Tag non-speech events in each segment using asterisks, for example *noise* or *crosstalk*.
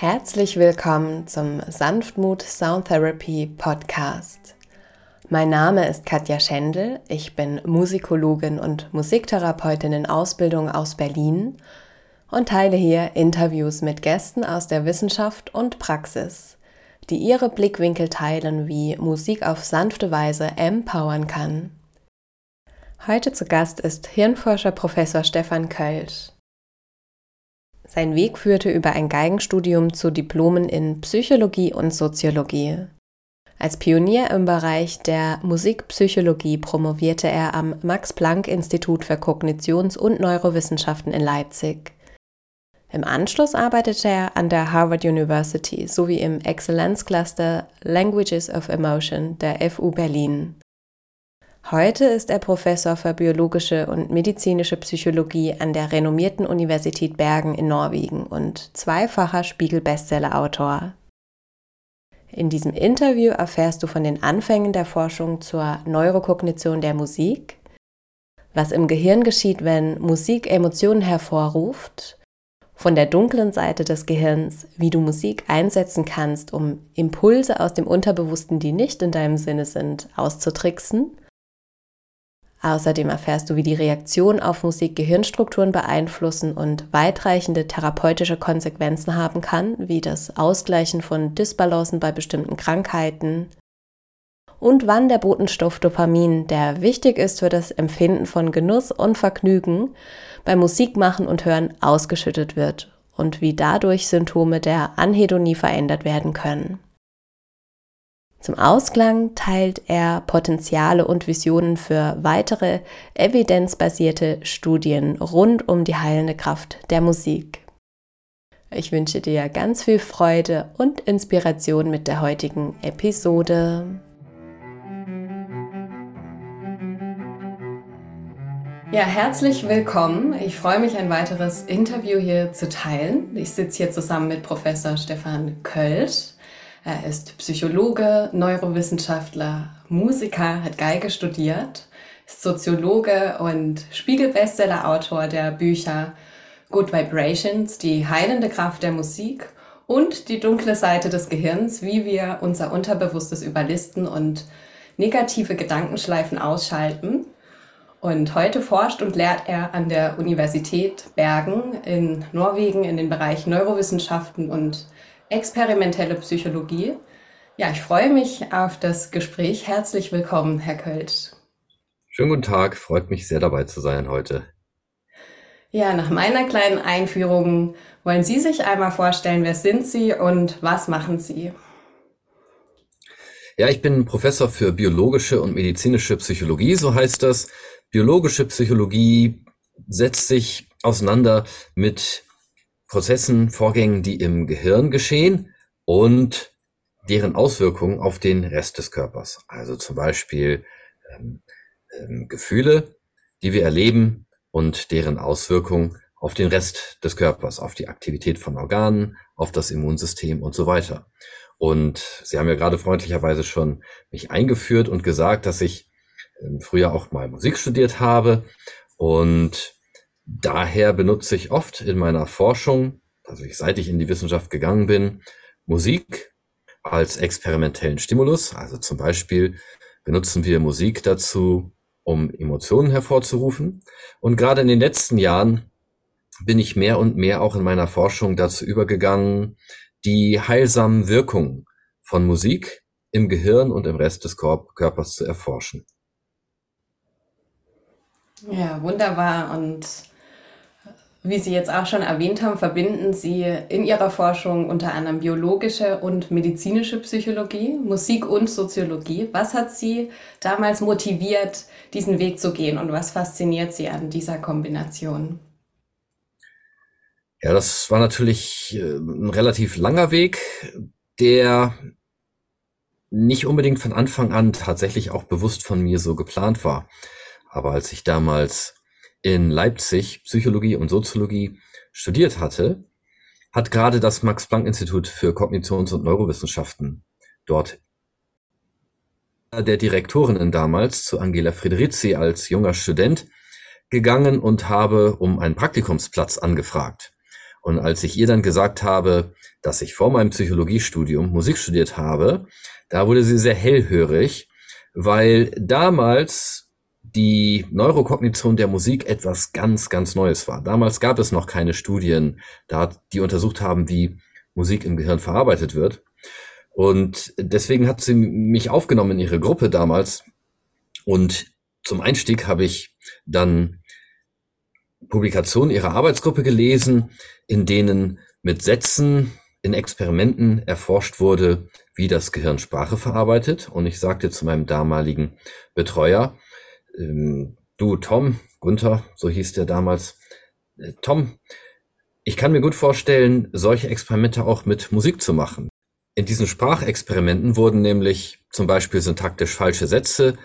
Herzlich willkommen zum Sanftmut Sound Therapy Podcast. Mein Name ist Katja Schendel, ich bin Musikologin und Musiktherapeutin in Ausbildung aus Berlin und teile hier Interviews mit Gästen aus der Wissenschaft und Praxis, die ihre Blickwinkel teilen, wie Musik auf sanfte Weise empowern kann. Heute zu Gast ist Hirnforscher Professor Stefan Kölsch. Sein Weg führte über ein Geigenstudium zu Diplomen in Psychologie und Soziologie. Als Pionier im Bereich der Musikpsychologie promovierte er am Max Planck Institut für Kognitions- und Neurowissenschaften in Leipzig. Im Anschluss arbeitete er an der Harvard University sowie im Exzellenzcluster Languages of Emotion der FU Berlin. Heute ist er Professor für biologische und medizinische Psychologie an der renommierten Universität Bergen in Norwegen und zweifacher Spiegel-Bestseller-Autor. In diesem Interview erfährst du von den Anfängen der Forschung zur Neurokognition der Musik, was im Gehirn geschieht, wenn Musik Emotionen hervorruft, von der dunklen Seite des Gehirns, wie du Musik einsetzen kannst, um Impulse aus dem Unterbewussten, die nicht in deinem Sinne sind, auszutricksen Außerdem erfährst du, wie die Reaktion auf Musik Gehirnstrukturen beeinflussen und weitreichende therapeutische Konsequenzen haben kann, wie das Ausgleichen von Disbalancen bei bestimmten Krankheiten und wann der Botenstoff Dopamin, der wichtig ist für das Empfinden von Genuss und Vergnügen beim Musikmachen und Hören, ausgeschüttet wird und wie dadurch Symptome der Anhedonie verändert werden können. Zum Ausklang teilt er Potenziale und Visionen für weitere evidenzbasierte Studien rund um die heilende Kraft der Musik. Ich wünsche dir ganz viel Freude und Inspiration mit der heutigen Episode. Ja, herzlich willkommen. Ich freue mich, ein weiteres Interview hier zu teilen. Ich sitze hier zusammen mit Professor Stefan Kölsch. Er ist Psychologe, Neurowissenschaftler, Musiker, hat Geige studiert, ist Soziologe und Spiegel-Bestseller-Autor der Bücher Good Vibrations, die heilende Kraft der Musik und die dunkle Seite des Gehirns, wie wir unser Unterbewusstes überlisten und negative Gedankenschleifen ausschalten. Und heute forscht und lehrt er an der Universität Bergen in Norwegen in den Bereich Neurowissenschaften und experimentelle Psychologie. Ja, ich freue mich auf das Gespräch. Herzlich willkommen, Herr Kölsch. Schönen guten Tag, freut mich sehr dabei zu sein heute. Ja, nach meiner kleinen Einführung wollen Sie sich einmal vorstellen, wer sind Sie und was machen Sie? Ja, ich bin Professor für biologische und medizinische Psychologie, so heißt das. Biologische Psychologie setzt sich auseinander mit Prozessen, Vorgängen, die im Gehirn geschehen und deren Auswirkungen auf den Rest des Körpers. Also zum Beispiel ähm, ähm, Gefühle, die wir erleben und deren Auswirkungen auf den Rest des Körpers, auf die Aktivität von Organen, auf das Immunsystem und so weiter. Und Sie haben ja gerade freundlicherweise schon mich eingeführt und gesagt, dass ich ähm, früher auch mal Musik studiert habe und Daher benutze ich oft in meiner Forschung, also ich, seit ich in die Wissenschaft gegangen bin, Musik als experimentellen Stimulus. Also zum Beispiel benutzen wir Musik dazu, um Emotionen hervorzurufen. Und gerade in den letzten Jahren bin ich mehr und mehr auch in meiner Forschung dazu übergegangen, die heilsamen Wirkungen von Musik im Gehirn und im Rest des Körpers zu erforschen. Ja, wunderbar. Und wie Sie jetzt auch schon erwähnt haben, verbinden Sie in Ihrer Forschung unter anderem biologische und medizinische Psychologie, Musik und Soziologie. Was hat Sie damals motiviert, diesen Weg zu gehen und was fasziniert Sie an dieser Kombination? Ja, das war natürlich äh, ein relativ langer Weg, der nicht unbedingt von Anfang an tatsächlich auch bewusst von mir so geplant war. Aber als ich damals in Leipzig Psychologie und Soziologie studiert hatte, hat gerade das Max-Planck-Institut für Kognitions- und Neurowissenschaften dort der Direktorinnen damals zu Angela Frederici als junger Student gegangen und habe um einen Praktikumsplatz angefragt. Und als ich ihr dann gesagt habe, dass ich vor meinem Psychologiestudium Musik studiert habe, da wurde sie sehr hellhörig, weil damals die Neurokognition der Musik etwas ganz, ganz Neues war. Damals gab es noch keine Studien, die untersucht haben, wie Musik im Gehirn verarbeitet wird. Und deswegen hat sie mich aufgenommen in ihre Gruppe damals. Und zum Einstieg habe ich dann Publikationen ihrer Arbeitsgruppe gelesen, in denen mit Sätzen in Experimenten erforscht wurde, wie das Gehirn Sprache verarbeitet. Und ich sagte zu meinem damaligen Betreuer, ähm, du Tom, Gunther, so hieß der damals, äh, Tom, ich kann mir gut vorstellen, solche Experimente auch mit Musik zu machen. In diesen Sprachexperimenten wurden nämlich zum Beispiel syntaktisch falsche Sätze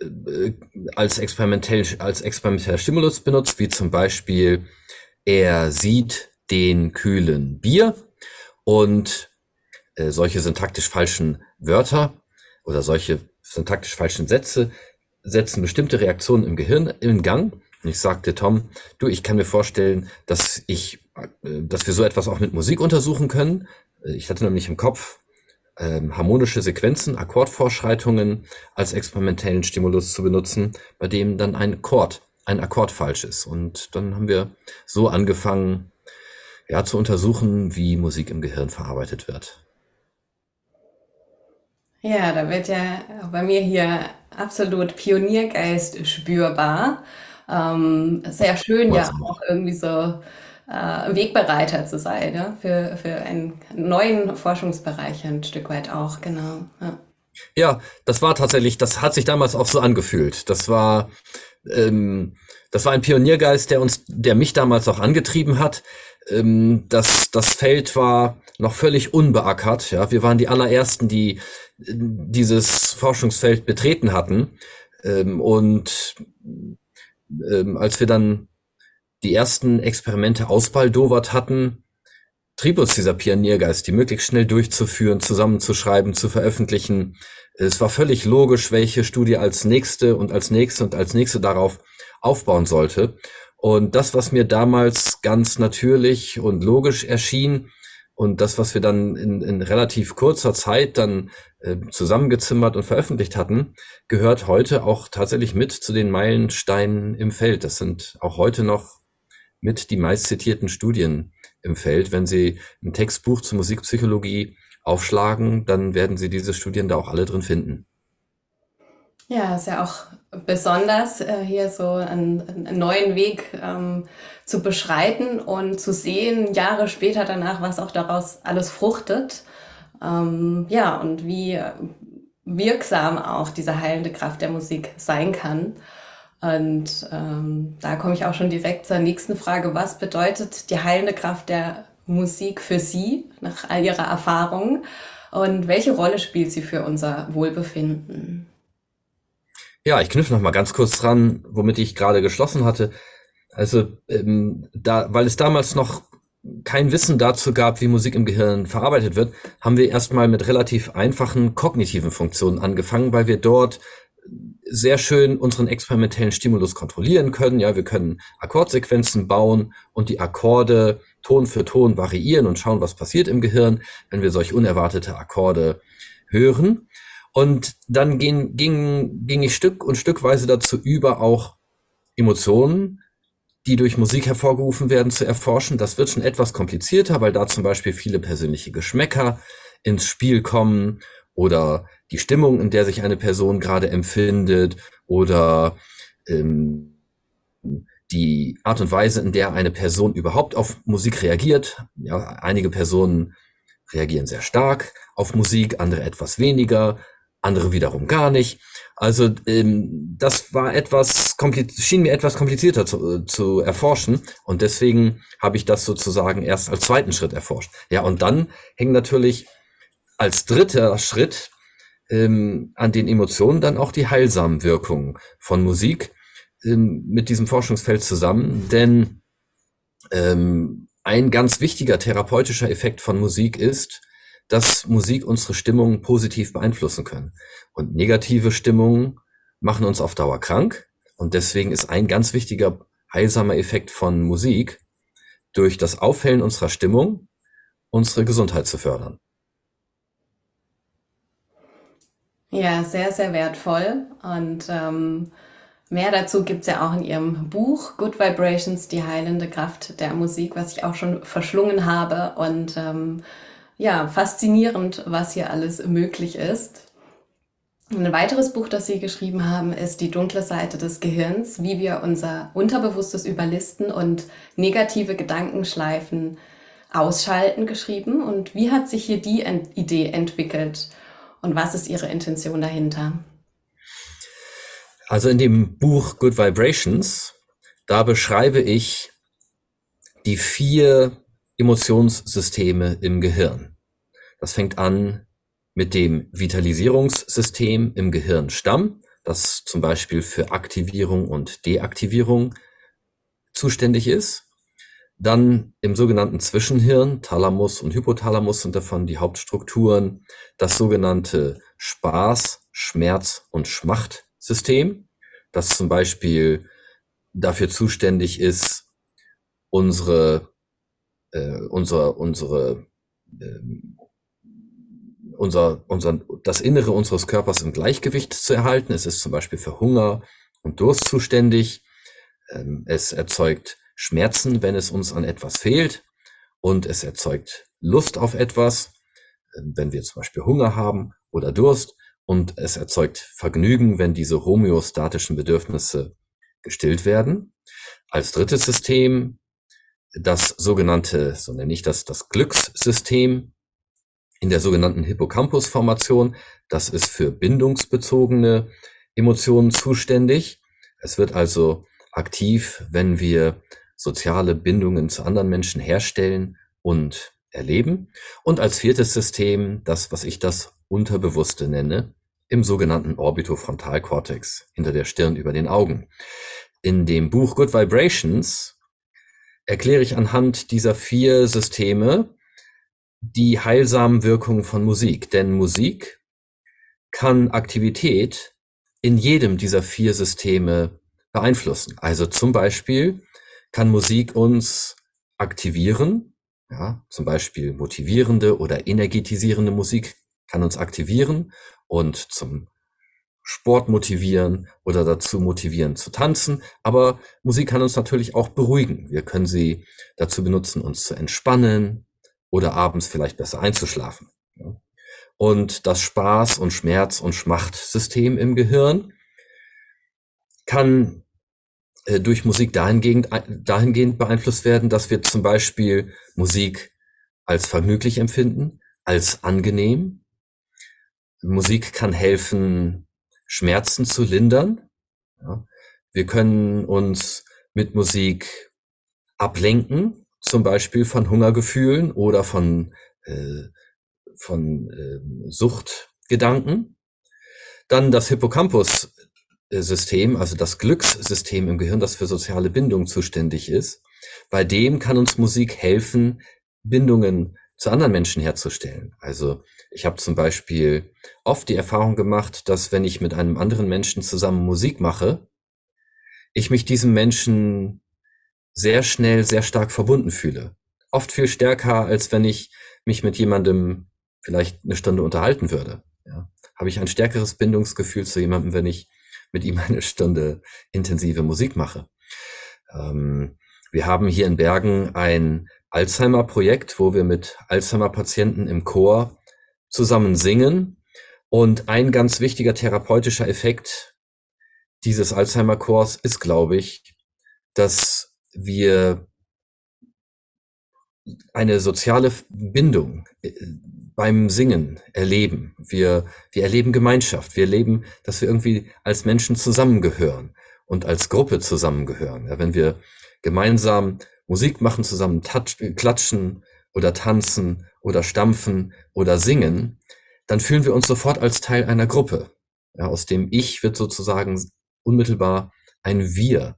äh, als, experimentell, als experimenteller Stimulus benutzt, wie zum Beispiel er sieht den kühlen Bier und äh, solche syntaktisch falschen Wörter oder solche syntaktisch falschen Sätze setzen bestimmte Reaktionen im Gehirn in Gang. Und ich sagte Tom, du, ich kann mir vorstellen, dass ich, äh, dass wir so etwas auch mit Musik untersuchen können. Äh, ich hatte nämlich im Kopf, ähm, harmonische Sequenzen, Akkordvorschreitungen als experimentellen Stimulus zu benutzen, bei dem dann ein Akkord, ein Akkord falsch ist. Und dann haben wir so angefangen, ja, zu untersuchen, wie Musik im Gehirn verarbeitet wird. Ja, da wird ja bei mir hier absolut Pioniergeist spürbar. Ähm, sehr schön ja auch irgendwie so äh, Wegbereiter zu sein ja, für, für einen neuen Forschungsbereich ein Stück weit auch, genau. Ja. ja, das war tatsächlich, das hat sich damals auch so angefühlt. Das war, ähm, das war ein Pioniergeist, der uns, der mich damals auch angetrieben hat. Ähm, das, das Feld war noch völlig unbeackert. Ja, wir waren die allerersten, die dieses Forschungsfeld betreten hatten. Ähm, und ähm, als wir dann die ersten Experimente ausbaldowert hatten, trieb uns dieser Pioniergeist, die möglichst schnell durchzuführen, zusammenzuschreiben, zu veröffentlichen. Es war völlig logisch, welche Studie als nächste und als nächste und als nächste darauf aufbauen sollte. Und das, was mir damals ganz natürlich und logisch erschien, und das, was wir dann in, in relativ kurzer Zeit dann äh, zusammengezimmert und veröffentlicht hatten, gehört heute auch tatsächlich mit zu den Meilensteinen im Feld. Das sind auch heute noch mit die meistzitierten Studien im Feld. Wenn Sie ein Textbuch zur Musikpsychologie aufschlagen, dann werden Sie diese Studien da auch alle drin finden. Ja, ist ja auch besonders, äh, hier so einen, einen neuen Weg ähm, zu beschreiten und zu sehen, Jahre später danach, was auch daraus alles fruchtet. Ähm, ja, und wie wirksam auch diese heilende Kraft der Musik sein kann. Und ähm, da komme ich auch schon direkt zur nächsten Frage. Was bedeutet die heilende Kraft der Musik für Sie nach all Ihrer Erfahrung? Und welche Rolle spielt sie für unser Wohlbefinden? Ja, ich knüpfe noch mal ganz kurz dran, womit ich gerade geschlossen hatte. Also ähm, da, weil es damals noch kein Wissen dazu gab, wie Musik im Gehirn verarbeitet wird, haben wir erstmal mit relativ einfachen kognitiven Funktionen angefangen, weil wir dort sehr schön unseren experimentellen Stimulus kontrollieren können. Ja, wir können Akkordsequenzen bauen und die Akkorde Ton für Ton variieren und schauen, was passiert im Gehirn, wenn wir solch unerwartete Akkorde hören. Und dann ging, ging, ging ich Stück und Stückweise dazu über, auch Emotionen, die durch Musik hervorgerufen werden, zu erforschen. Das wird schon etwas komplizierter, weil da zum Beispiel viele persönliche Geschmäcker ins Spiel kommen oder die Stimmung, in der sich eine Person gerade empfindet oder ähm, die Art und Weise, in der eine Person überhaupt auf Musik reagiert. Ja, einige Personen reagieren sehr stark auf Musik, andere etwas weniger andere wiederum gar nicht. Also ähm, das war etwas schien mir etwas komplizierter zu, äh, zu erforschen und deswegen habe ich das sozusagen erst als zweiten Schritt erforscht. Ja, und dann hängen natürlich als dritter Schritt ähm, an den Emotionen dann auch die heilsamen Wirkungen von Musik ähm, mit diesem Forschungsfeld zusammen, denn ähm, ein ganz wichtiger therapeutischer Effekt von Musik ist, dass Musik unsere Stimmung positiv beeinflussen können. Und negative Stimmungen machen uns auf Dauer krank. Und deswegen ist ein ganz wichtiger heilsamer Effekt von Musik, durch das Aufhellen unserer Stimmung unsere Gesundheit zu fördern. Ja, sehr, sehr wertvoll. Und ähm, mehr dazu gibt es ja auch in Ihrem Buch Good Vibrations, die heilende Kraft der Musik, was ich auch schon verschlungen habe. Und ähm, ja, faszinierend, was hier alles möglich ist. Ein weiteres Buch, das Sie geschrieben haben, ist Die dunkle Seite des Gehirns, wie wir unser Unterbewusstes überlisten und negative Gedankenschleifen ausschalten, geschrieben. Und wie hat sich hier die Idee entwickelt und was ist Ihre Intention dahinter? Also in dem Buch Good Vibrations, da beschreibe ich die vier Emotionssysteme im Gehirn. Das fängt an mit dem Vitalisierungssystem im Gehirnstamm, das zum Beispiel für Aktivierung und Deaktivierung zuständig ist. Dann im sogenannten Zwischenhirn, Thalamus und Hypothalamus sind davon die Hauptstrukturen, das sogenannte Spaß-, Schmerz- und Schmachtsystem, das zum Beispiel dafür zuständig ist, unsere, äh, unsere, unsere äh, unser, unser, das Innere unseres Körpers im Gleichgewicht zu erhalten. Es ist zum Beispiel für Hunger und Durst zuständig. Ähm, es erzeugt Schmerzen, wenn es uns an etwas fehlt. Und es erzeugt Lust auf etwas, ähm, wenn wir zum Beispiel Hunger haben oder Durst. Und es erzeugt Vergnügen, wenn diese homöostatischen Bedürfnisse gestillt werden. Als drittes System das sogenannte, so nenne ich das, das Glückssystem in der sogenannten Hippocampus-Formation. Das ist für bindungsbezogene Emotionen zuständig. Es wird also aktiv, wenn wir soziale Bindungen zu anderen Menschen herstellen und erleben. Und als viertes System, das, was ich das Unterbewusste nenne, im sogenannten Orbitofrontalkortex, hinter der Stirn über den Augen. In dem Buch Good Vibrations erkläre ich anhand dieser vier Systeme, die heilsamen Wirkungen von Musik. Denn Musik kann Aktivität in jedem dieser vier Systeme beeinflussen. Also zum Beispiel kann Musik uns aktivieren, ja, zum Beispiel motivierende oder energetisierende Musik kann uns aktivieren und zum Sport motivieren oder dazu motivieren zu tanzen. Aber Musik kann uns natürlich auch beruhigen. Wir können sie dazu benutzen, uns zu entspannen, oder abends vielleicht besser einzuschlafen. Und das Spaß- und Schmerz- und Schmachtsystem im Gehirn kann äh, durch Musik dahingehend, dahingehend beeinflusst werden, dass wir zum Beispiel Musik als vergnüglich empfinden, als angenehm. Musik kann helfen, Schmerzen zu lindern. Ja. Wir können uns mit Musik ablenken, zum Beispiel von Hungergefühlen oder von, äh, von äh, Suchtgedanken. Dann das Hippocampus-System, also das Glückssystem im Gehirn, das für soziale Bindung zuständig ist. Bei dem kann uns Musik helfen, Bindungen zu anderen Menschen herzustellen. Also ich habe zum Beispiel oft die Erfahrung gemacht, dass wenn ich mit einem anderen Menschen zusammen Musik mache, ich mich diesem Menschen sehr schnell sehr stark verbunden fühle. Oft viel stärker, als wenn ich mich mit jemandem vielleicht eine Stunde unterhalten würde. Ja. Habe ich ein stärkeres Bindungsgefühl zu jemandem, wenn ich mit ihm eine Stunde intensive Musik mache. Ähm, wir haben hier in Bergen ein Alzheimer-Projekt, wo wir mit Alzheimer-Patienten im Chor zusammen singen. Und ein ganz wichtiger therapeutischer Effekt dieses Alzheimer-Chors ist, glaube ich, dass wir eine soziale Bindung äh, beim Singen erleben. Wir, wir erleben Gemeinschaft. Wir erleben, dass wir irgendwie als Menschen zusammengehören und als Gruppe zusammengehören. Ja, wenn wir gemeinsam Musik machen, zusammen touch, klatschen oder tanzen oder stampfen oder singen, dann fühlen wir uns sofort als Teil einer Gruppe. Ja, aus dem Ich wird sozusagen unmittelbar ein Wir,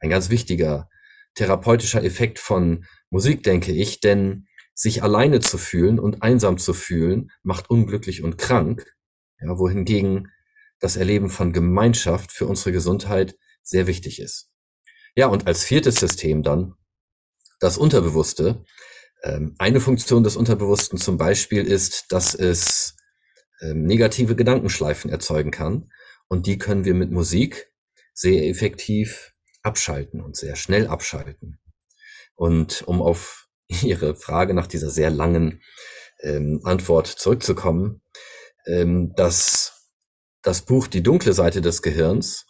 ein ganz wichtiger therapeutischer Effekt von Musik, denke ich, denn sich alleine zu fühlen und einsam zu fühlen, macht unglücklich und krank, ja, wohingegen das Erleben von Gemeinschaft für unsere Gesundheit sehr wichtig ist. Ja, und als viertes System dann das Unterbewusste. Ähm, eine Funktion des Unterbewussten zum Beispiel ist, dass es ähm, negative Gedankenschleifen erzeugen kann. Und die können wir mit Musik sehr effektiv abschalten und sehr schnell abschalten. Und um auf *laughs* Ihre Frage nach dieser sehr langen ähm, Antwort zurückzukommen, ähm, das, das Buch Die dunkle Seite des Gehirns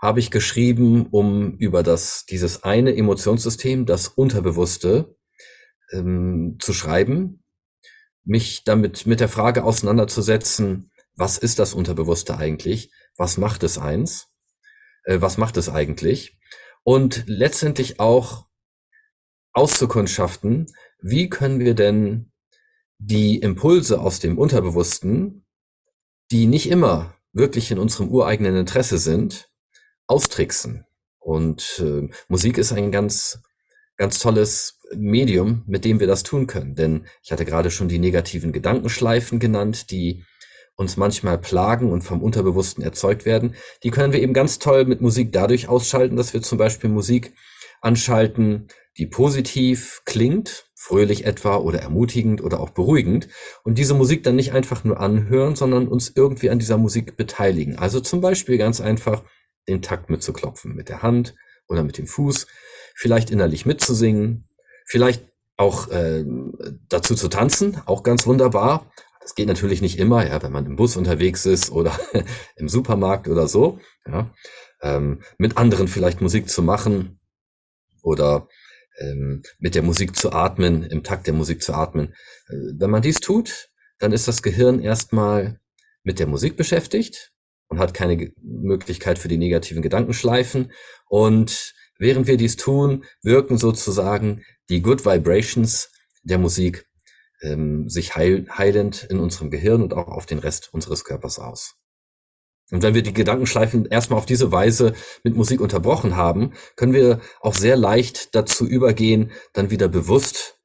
habe ich geschrieben, um über das, dieses eine Emotionssystem, das Unterbewusste, ähm, zu schreiben, mich damit mit der Frage auseinanderzusetzen, was ist das Unterbewusste eigentlich? Was macht es eins? Äh, was macht es eigentlich? Und letztendlich auch auszukundschaften, wie können wir denn die Impulse aus dem Unterbewussten, die nicht immer wirklich in unserem ureigenen Interesse sind, austricksen. Und äh, Musik ist ein ganz, ganz tolles Medium, mit dem wir das tun können. Denn ich hatte gerade schon die negativen Gedankenschleifen genannt, die uns manchmal plagen und vom Unterbewussten erzeugt werden. Die können wir eben ganz toll mit Musik dadurch ausschalten, dass wir zum Beispiel Musik anschalten, die positiv klingt, fröhlich etwa oder ermutigend oder auch beruhigend und diese Musik dann nicht einfach nur anhören, sondern uns irgendwie an dieser Musik beteiligen. Also zum Beispiel ganz einfach den Takt mitzuklopfen mit der Hand oder mit dem Fuß, vielleicht innerlich mitzusingen, vielleicht auch äh, dazu zu tanzen, auch ganz wunderbar. Das geht natürlich nicht immer, ja, wenn man im Bus unterwegs ist oder *laughs* im Supermarkt oder so. Ja. Ähm, mit anderen vielleicht Musik zu machen oder ähm, mit der Musik zu atmen, im Takt der Musik zu atmen. Äh, wenn man dies tut, dann ist das Gehirn erstmal mit der Musik beschäftigt und hat keine Möglichkeit für die negativen Gedankenschleifen. Und während wir dies tun, wirken sozusagen die Good Vibrations der Musik ähm, sich heil, heilend in unserem Gehirn und auch auf den Rest unseres Körpers aus. Und wenn wir die Gedankenschleifen erstmal auf diese Weise mit Musik unterbrochen haben, können wir auch sehr leicht dazu übergehen, dann wieder bewusst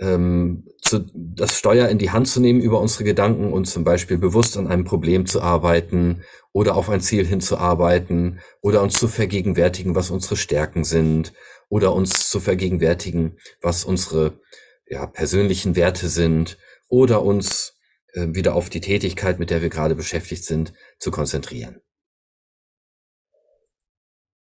ähm, zu, das Steuer in die Hand zu nehmen über unsere Gedanken und zum Beispiel bewusst an einem Problem zu arbeiten oder auf ein Ziel hinzuarbeiten oder uns zu vergegenwärtigen, was unsere Stärken sind oder uns zu vergegenwärtigen, was unsere ja, persönlichen Werte sind oder uns äh, wieder auf die Tätigkeit, mit der wir gerade beschäftigt sind, zu konzentrieren.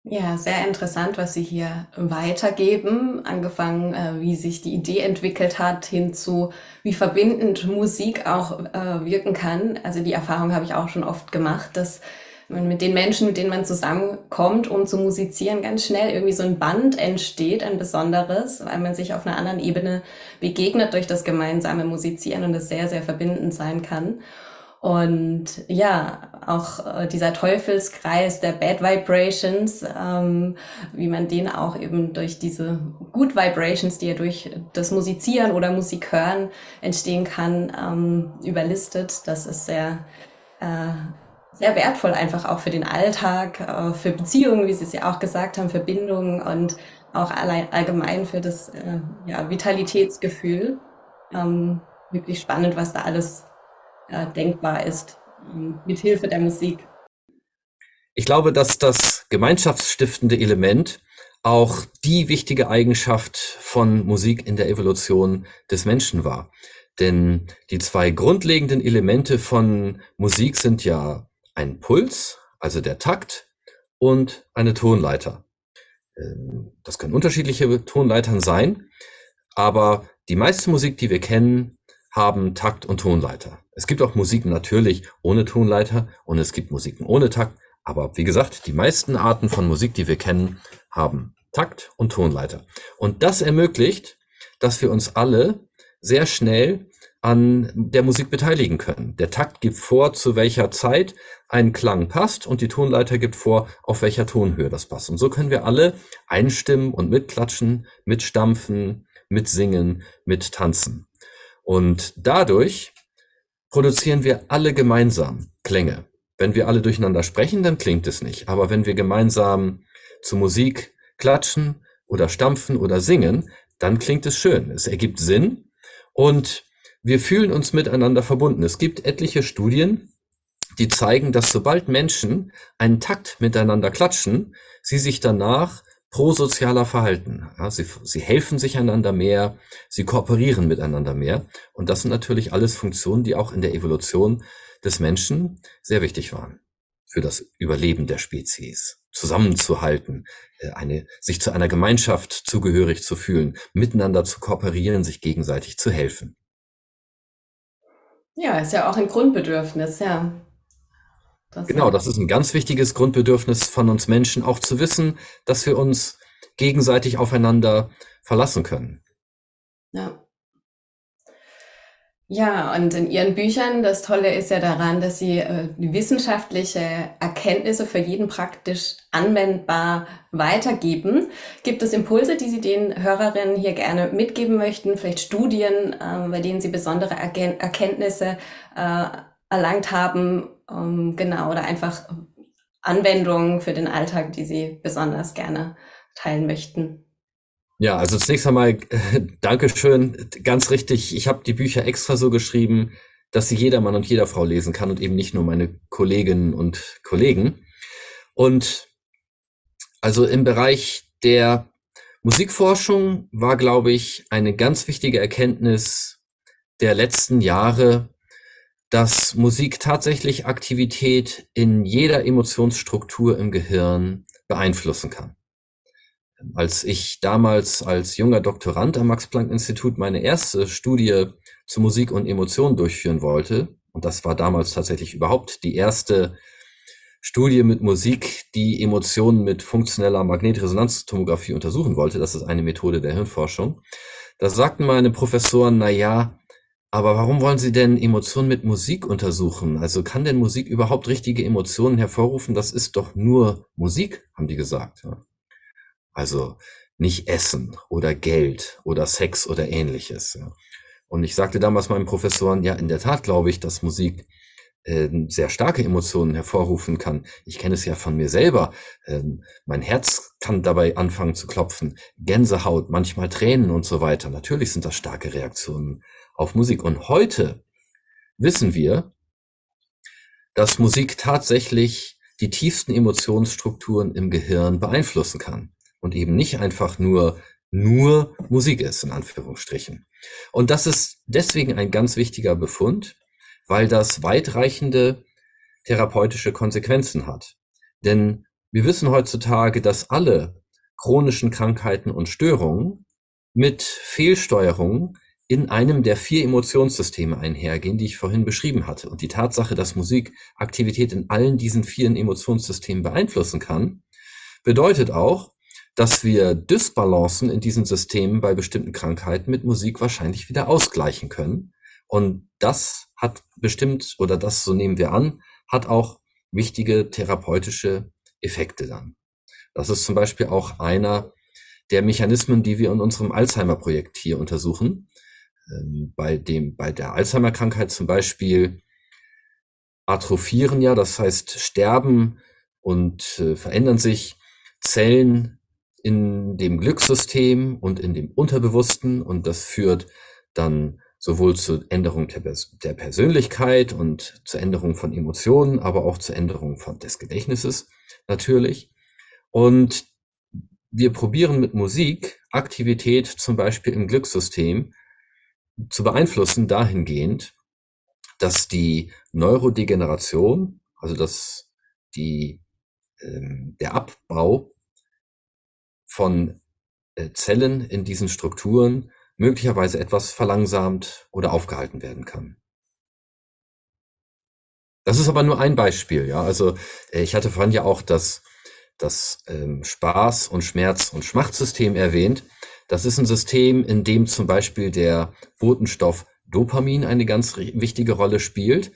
Ja, sehr interessant, was Sie hier weitergeben. Angefangen, äh, wie sich die Idee entwickelt hat, hinzu, wie verbindend Musik auch äh, wirken kann. Also die Erfahrung habe ich auch schon oft gemacht, dass man mit den Menschen, mit denen man zusammenkommt, um zu musizieren, ganz schnell irgendwie so ein Band entsteht, ein besonderes, weil man sich auf einer anderen Ebene begegnet durch das gemeinsame Musizieren und es sehr, sehr verbindend sein kann. Und ja, auch äh, dieser Teufelskreis der Bad Vibrations, ähm, wie man den auch eben durch diese Good Vibrations, die ja durch das Musizieren oder Musik hören entstehen kann, ähm, überlistet. Das ist sehr, äh, sehr wertvoll einfach auch für den Alltag, äh, für Beziehungen, wie Sie es ja auch gesagt haben, für Bindungen und auch allein, allgemein für das äh, ja, Vitalitätsgefühl. Ähm, wirklich spannend, was da alles äh, denkbar ist, ähm, mit Hilfe der Musik. Ich glaube, dass das gemeinschaftsstiftende Element auch die wichtige Eigenschaft von Musik in der Evolution des Menschen war. Denn die zwei grundlegenden Elemente von Musik sind ja ein Puls, also der Takt, und eine Tonleiter. Ähm, das können unterschiedliche Tonleitern sein, aber die meiste Musik, die wir kennen, haben Takt und Tonleiter. Es gibt auch Musiken natürlich ohne Tonleiter und es gibt Musiken ohne Takt. Aber wie gesagt, die meisten Arten von Musik, die wir kennen, haben Takt und Tonleiter. Und das ermöglicht, dass wir uns alle sehr schnell an der Musik beteiligen können. Der Takt gibt vor, zu welcher Zeit ein Klang passt und die Tonleiter gibt vor, auf welcher Tonhöhe das passt. Und so können wir alle einstimmen und mitklatschen, mitstampfen, mitsingen, mittanzen. Und dadurch produzieren wir alle gemeinsam Klänge. Wenn wir alle durcheinander sprechen, dann klingt es nicht. Aber wenn wir gemeinsam zu Musik klatschen oder stampfen oder singen, dann klingt es schön. Es ergibt Sinn und wir fühlen uns miteinander verbunden. Es gibt etliche Studien, die zeigen, dass sobald Menschen einen Takt miteinander klatschen, sie sich danach prosozialer Verhalten. Ja, sie, sie helfen sich einander mehr, sie kooperieren miteinander mehr. Und das sind natürlich alles Funktionen, die auch in der Evolution des Menschen sehr wichtig waren für das Überleben der Spezies. Zusammenzuhalten, äh, eine, sich zu einer Gemeinschaft zugehörig zu fühlen, miteinander zu kooperieren, sich gegenseitig zu helfen. Ja, ist ja auch ein Grundbedürfnis, ja. Das genau, das ist ein ganz wichtiges Grundbedürfnis von uns Menschen, auch zu wissen, dass wir uns gegenseitig aufeinander verlassen können. Ja. Ja, und in Ihren Büchern, das Tolle ist ja daran, dass Sie äh, wissenschaftliche Erkenntnisse für jeden praktisch anwendbar weitergeben. Gibt es Impulse, die Sie den Hörerinnen hier gerne mitgeben möchten? Vielleicht Studien, äh, bei denen Sie besondere Erken Erkenntnisse äh, erlangt haben? Ähm, genau, oder einfach Anwendungen für den Alltag, die Sie besonders gerne teilen möchten? Ja, also zunächst einmal äh, *laughs* Dankeschön, ganz richtig. Ich habe die Bücher extra so geschrieben, dass sie jeder Mann und jeder Frau lesen kann und eben nicht nur meine Kolleginnen und Kollegen. Und also im Bereich der Musikforschung war, glaube ich, eine ganz wichtige Erkenntnis der letzten Jahre, dass Musik tatsächlich Aktivität in jeder Emotionsstruktur im Gehirn beeinflussen kann. Als ich damals als junger Doktorand am Max-Planck-Institut meine erste Studie zu Musik und Emotionen durchführen wollte, und das war damals tatsächlich überhaupt die erste Studie mit Musik, die Emotionen mit funktioneller Magnetresonanztomographie untersuchen wollte, das ist eine Methode der Hirnforschung, da sagten meine Professoren, na ja, aber warum wollen Sie denn Emotionen mit Musik untersuchen? Also kann denn Musik überhaupt richtige Emotionen hervorrufen? Das ist doch nur Musik, haben die gesagt. Also nicht Essen oder Geld oder Sex oder ähnliches. Und ich sagte damals meinen Professoren, ja, in der Tat glaube ich, dass Musik äh, sehr starke Emotionen hervorrufen kann. Ich kenne es ja von mir selber. Ähm, mein Herz kann dabei anfangen zu klopfen, Gänsehaut, manchmal Tränen und so weiter. Natürlich sind das starke Reaktionen auf Musik. Und heute wissen wir, dass Musik tatsächlich die tiefsten Emotionsstrukturen im Gehirn beeinflussen kann und eben nicht einfach nur nur Musik ist, in Anführungsstrichen. Und das ist deswegen ein ganz wichtiger Befund, weil das weitreichende therapeutische Konsequenzen hat. Denn wir wissen heutzutage, dass alle chronischen Krankheiten und Störungen mit Fehlsteuerung in einem der vier Emotionssysteme einhergehen, die ich vorhin beschrieben hatte. Und die Tatsache, dass Musik Aktivität in allen diesen vier Emotionssystemen beeinflussen kann, bedeutet auch, dass wir Dysbalancen in diesen Systemen bei bestimmten Krankheiten mit Musik wahrscheinlich wieder ausgleichen können. Und das hat bestimmt, oder das, so nehmen wir an, hat auch wichtige therapeutische Effekte dann. Das ist zum Beispiel auch einer der Mechanismen, die wir in unserem Alzheimer-Projekt hier untersuchen. Ähm, bei dem, bei der Alzheimer-Krankheit zum Beispiel atrophieren ja, das heißt sterben und äh, verändern sich Zellen in dem Glückssystem und in dem Unterbewussten und das führt dann sowohl zur Änderung der, der Persönlichkeit und zur Änderung von Emotionen, aber auch zur Änderung von des Gedächtnisses natürlich. Und wir probieren mit Musik Aktivität zum Beispiel im Glückssystem zu beeinflussen dahingehend, dass die Neurodegeneration, also dass die, ähm, der Abbau von äh, Zellen in diesen Strukturen möglicherweise etwas verlangsamt oder aufgehalten werden kann. Das ist aber nur ein Beispiel, ja. Also äh, ich hatte vorhin ja auch das, das ähm, Spaß- und Schmerz- und Schmachtsystem erwähnt. Das ist ein System, in dem zum Beispiel der Botenstoff Dopamin eine ganz wichtige Rolle spielt.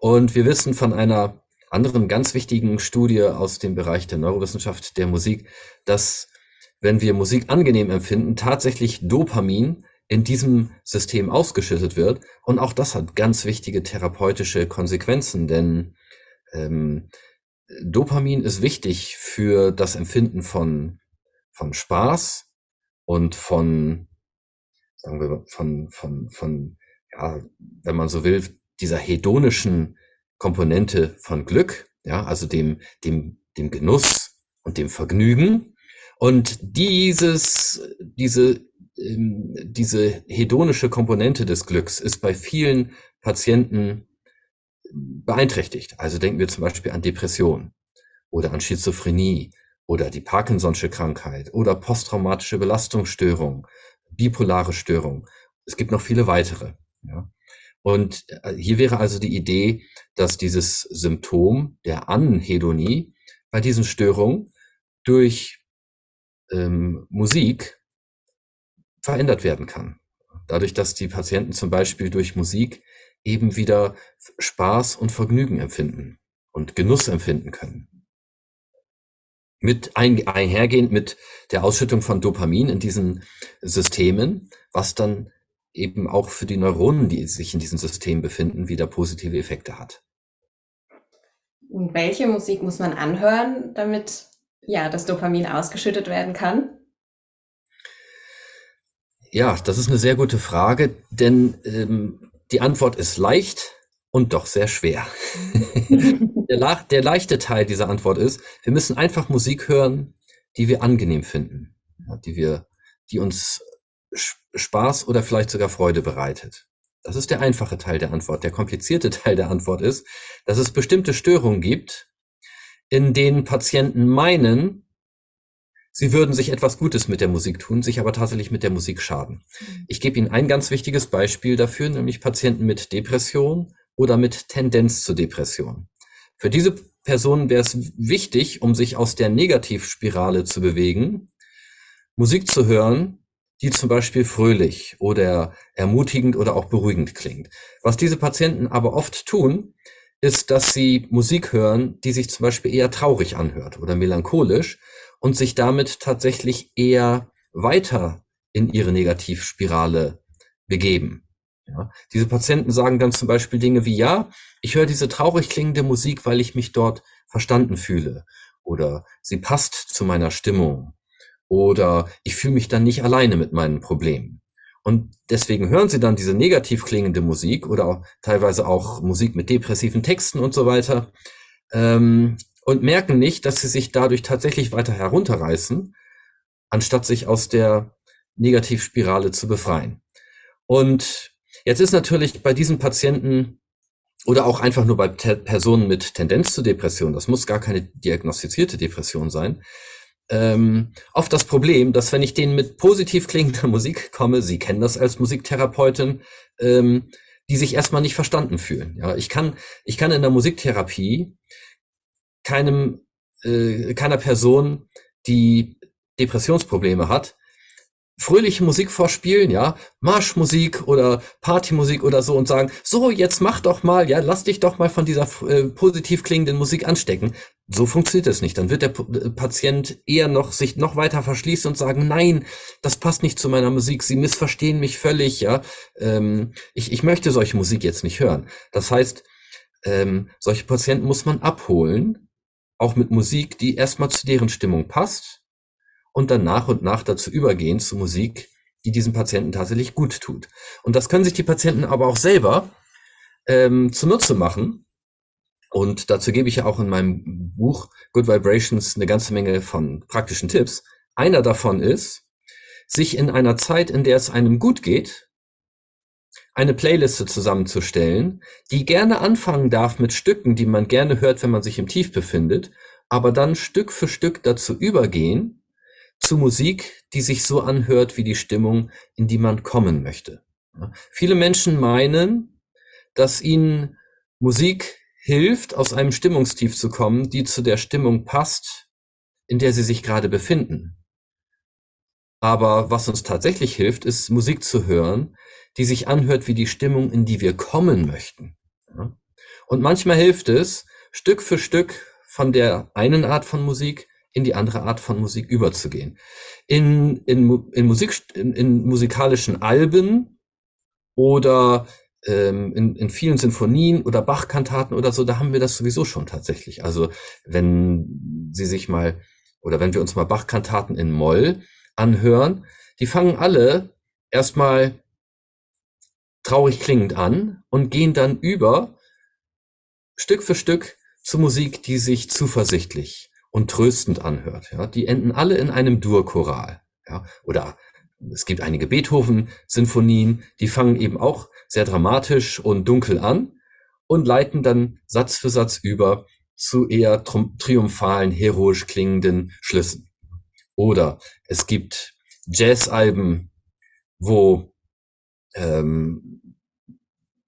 Und wir wissen von einer anderen ganz wichtigen Studie aus dem Bereich der Neurowissenschaft der Musik, dass wenn wir Musik angenehm empfinden, tatsächlich Dopamin in diesem System ausgeschüttet wird. Und auch das hat ganz wichtige therapeutische Konsequenzen, denn ähm, Dopamin ist wichtig für das Empfinden von, von Spaß und von, sagen wir, von, von, von, ja, wenn man so will, dieser hedonischen Komponente von Glück, ja, also dem, dem, dem Genuss und dem Vergnügen. Und dieses, diese, ähm, diese hedonische Komponente des Glücks ist bei vielen Patienten beeinträchtigt. Also denken wir zum Beispiel an Depression oder an Schizophrenie oder die Parkinson'sche Krankheit oder posttraumatische Belastungsstörung, bipolare Störung. Es gibt noch viele weitere. Ja. Und äh, hier wäre also die Idee, dass dieses Symptom der Anhedonie bei diesen Störungen durch ähm, Musik verändert werden kann. Dadurch, dass die Patienten zum Beispiel durch Musik eben wieder Spaß und Vergnügen empfinden und Genuss empfinden können. Mit ein, einhergehend mit der Ausschüttung von Dopamin in diesen Systemen, was dann eben auch für die Neuronen, die sich in diesem System befinden, wieder positive Effekte hat. Und welche Musik muss man anhören, damit ja das Dopamin ausgeschüttet werden kann? Ja, das ist eine sehr gute Frage, denn ähm, die Antwort ist leicht und doch sehr schwer. *laughs* der, der leichte Teil dieser Antwort ist, wir müssen einfach Musik hören, die wir angenehm finden, die wir, die uns Spaß oder vielleicht sogar Freude bereitet? Das ist der einfache Teil der Antwort. Der komplizierte *laughs* Teil der Antwort ist, dass es bestimmte Störungen gibt, in denen Patienten meinen, sie würden sich etwas Gutes mit der Musik tun, sich aber tatsächlich mit der Musik schaden. Mhm. Ich gebe Ihnen ein ganz wichtiges Beispiel dafür, nämlich Patienten mit Depression oder mit Tendenz zur Depression. Für diese Personen wäre es wichtig, um sich aus der Negativspirale zu bewegen, Musik zu hören, die zum Beispiel fröhlich oder ermutigend oder auch beruhigend klingt. Was diese Patienten aber oft tun, ist, dass sie Musik hören, die sich zum Beispiel eher traurig anhört oder melancholisch und sich damit tatsächlich eher weiter in ihre Negativspirale begeben. Ja, diese Patienten sagen dann zum Beispiel Dinge wie, ja, ich höre diese traurig klingende Musik, weil ich mich dort verstanden fühle oder sie passt zu meiner Stimmung oder ich fühle mich dann nicht alleine mit meinen Problemen. Und deswegen hören sie dann diese negativ klingende Musik oder auch, teilweise auch Musik mit depressiven Texten und so weiter ähm, und merken nicht, dass sie sich dadurch tatsächlich weiter herunterreißen, anstatt sich aus der Negativspirale zu befreien. Und jetzt ist natürlich bei diesen Patienten oder auch einfach nur bei Personen mit Tendenz zu Depression, das muss gar keine diagnostizierte Depression sein, ähm, oft das Problem, dass wenn ich denen mit positiv klingender *laughs* Musik komme, Sie kennen das als Musiktherapeutin, ähm, die sich erstmal nicht verstanden fühlen. Ja, ich kann, ich kann in der Musiktherapie keinem, äh, keiner Person, die Depressionsprobleme hat, fröhliche Musik vorspielen, ja, Marschmusik oder Partymusik oder so und sagen, so, jetzt mach doch mal, ja, lass dich doch mal von dieser äh, positiv klingenden Musik anstecken. So funktioniert es nicht. Dann wird der P äh, Patient eher noch sich noch weiter verschließen und sagen, nein, das passt nicht zu meiner Musik, Sie missverstehen mich völlig, ja, ähm, ich, ich möchte solche Musik jetzt nicht hören. Das heißt, ähm, solche Patienten muss man abholen, auch mit Musik, die erstmal zu deren Stimmung passt und dann nach und nach dazu übergehen zu Musik, die diesen Patienten tatsächlich gut tut. Und das können sich die Patienten aber auch selber ähm, zunutze machen. Und dazu gebe ich ja auch in meinem Buch Good Vibrations eine ganze Menge von praktischen Tipps. Einer davon ist, sich in einer Zeit, in der es einem gut geht, eine Playliste zusammenzustellen, die gerne anfangen darf mit Stücken, die man gerne hört, wenn man sich im Tief befindet, aber dann Stück für Stück dazu übergehen, zu Musik, die sich so anhört wie die Stimmung, in die man kommen möchte. Viele Menschen meinen, dass ihnen Musik hilft, aus einem Stimmungstief zu kommen, die zu der Stimmung passt, in der sie sich gerade befinden. Aber was uns tatsächlich hilft, ist Musik zu hören, die sich anhört wie die Stimmung, in die wir kommen möchten. Und manchmal hilft es, Stück für Stück von der einen Art von Musik in die andere Art von Musik überzugehen. In, in, in, Musik, in, in musikalischen Alben oder ähm, in, in vielen Sinfonien oder Bachkantaten oder so, da haben wir das sowieso schon tatsächlich. Also wenn Sie sich mal oder wenn wir uns mal Bachkantaten in Moll anhören, die fangen alle erstmal traurig klingend an und gehen dann über Stück für Stück zu Musik, die sich zuversichtlich und tröstend anhört. Ja, die enden alle in einem Durchoral. Ja, oder es gibt einige Beethoven-Sinfonien, die fangen eben auch sehr dramatisch und dunkel an und leiten dann Satz für Satz über zu eher triumphalen, heroisch klingenden Schlüssen. Oder es gibt Jazzalben, wo ähm,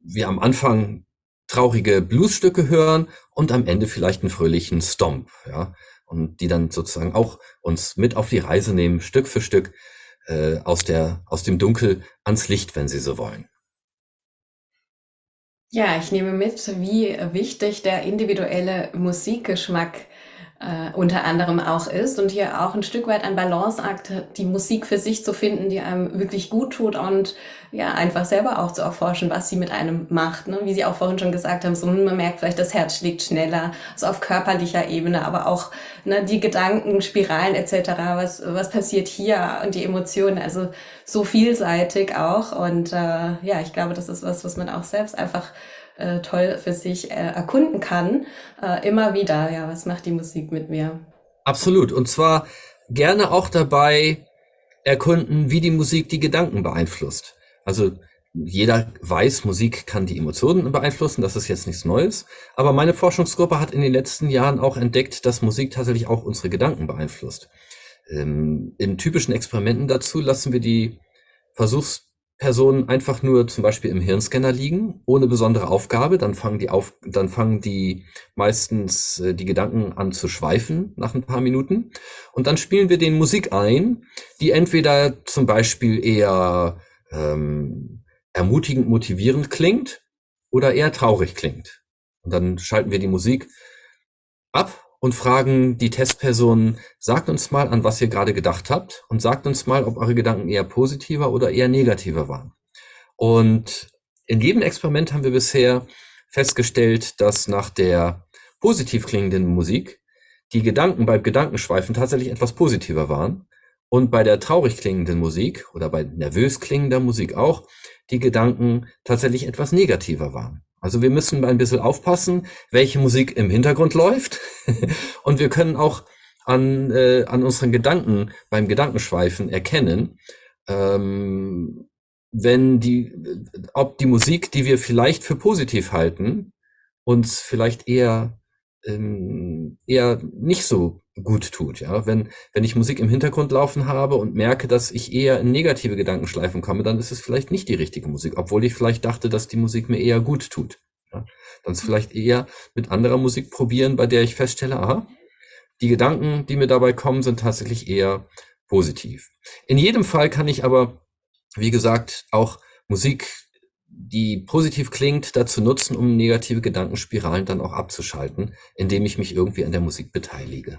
wir am Anfang traurige Bluesstücke hören und am Ende vielleicht einen fröhlichen Stomp, ja, und die dann sozusagen auch uns mit auf die Reise nehmen, Stück für Stück äh, aus der aus dem Dunkel ans Licht, wenn Sie so wollen. Ja, ich nehme mit, wie wichtig der individuelle Musikgeschmack äh, unter anderem auch ist und hier auch ein Stück weit ein Balanceakt, die Musik für sich zu finden, die einem wirklich gut tut und ja, einfach selber auch zu erforschen, was sie mit einem macht. Ne? Wie Sie auch vorhin schon gesagt haben, so hm, man merkt vielleicht, das Herz schlägt schneller, so auf körperlicher Ebene, aber auch ne, die Gedanken, Spiralen etc., was, was passiert hier und die Emotionen, also so vielseitig auch und äh, ja, ich glaube, das ist was, was man auch selbst einfach äh, toll für sich äh, erkunden kann. Äh, immer wieder, ja, was macht die Musik mit mir? Absolut. Und zwar gerne auch dabei erkunden, wie die Musik die Gedanken beeinflusst. Also jeder weiß, Musik kann die Emotionen beeinflussen, das ist jetzt nichts Neues. Aber meine Forschungsgruppe hat in den letzten Jahren auch entdeckt, dass Musik tatsächlich auch unsere Gedanken beeinflusst. Ähm, in typischen Experimenten dazu lassen wir die Versuchs Personen einfach nur zum Beispiel im Hirnscanner liegen, ohne besondere Aufgabe, dann fangen die auf, dann fangen die meistens äh, die Gedanken an zu schweifen nach ein paar Minuten. Und dann spielen wir den Musik ein, die entweder zum Beispiel eher ähm, ermutigend, motivierend klingt oder eher traurig klingt. Und dann schalten wir die Musik ab und fragen die Testpersonen, sagt uns mal, an was ihr gerade gedacht habt und sagt uns mal, ob eure Gedanken eher positiver oder eher negativer waren. Und in jedem Experiment haben wir bisher festgestellt, dass nach der positiv klingenden Musik die Gedanken beim Gedankenschweifen tatsächlich etwas positiver waren und bei der traurig klingenden Musik oder bei nervös klingender Musik auch die Gedanken tatsächlich etwas negativer waren. Also wir müssen ein bisschen aufpassen, welche Musik im Hintergrund läuft. *laughs* und wir können auch an, äh, an unseren Gedanken beim Gedankenschweifen erkennen, ähm, wenn die, ob die Musik, die wir vielleicht für positiv halten, uns vielleicht eher ähm, eher nicht so gut tut. Ja, wenn wenn ich Musik im Hintergrund laufen habe und merke, dass ich eher in negative Gedankenschleifen komme, dann ist es vielleicht nicht die richtige Musik, obwohl ich vielleicht dachte, dass die Musik mir eher gut tut. Ja, dann ist vielleicht eher mit anderer Musik probieren, bei der ich feststelle, aha, die Gedanken, die mir dabei kommen, sind tatsächlich eher positiv. In jedem Fall kann ich aber, wie gesagt, auch Musik die positiv klingt, dazu nutzen, um negative Gedankenspiralen dann auch abzuschalten, indem ich mich irgendwie an der Musik beteilige.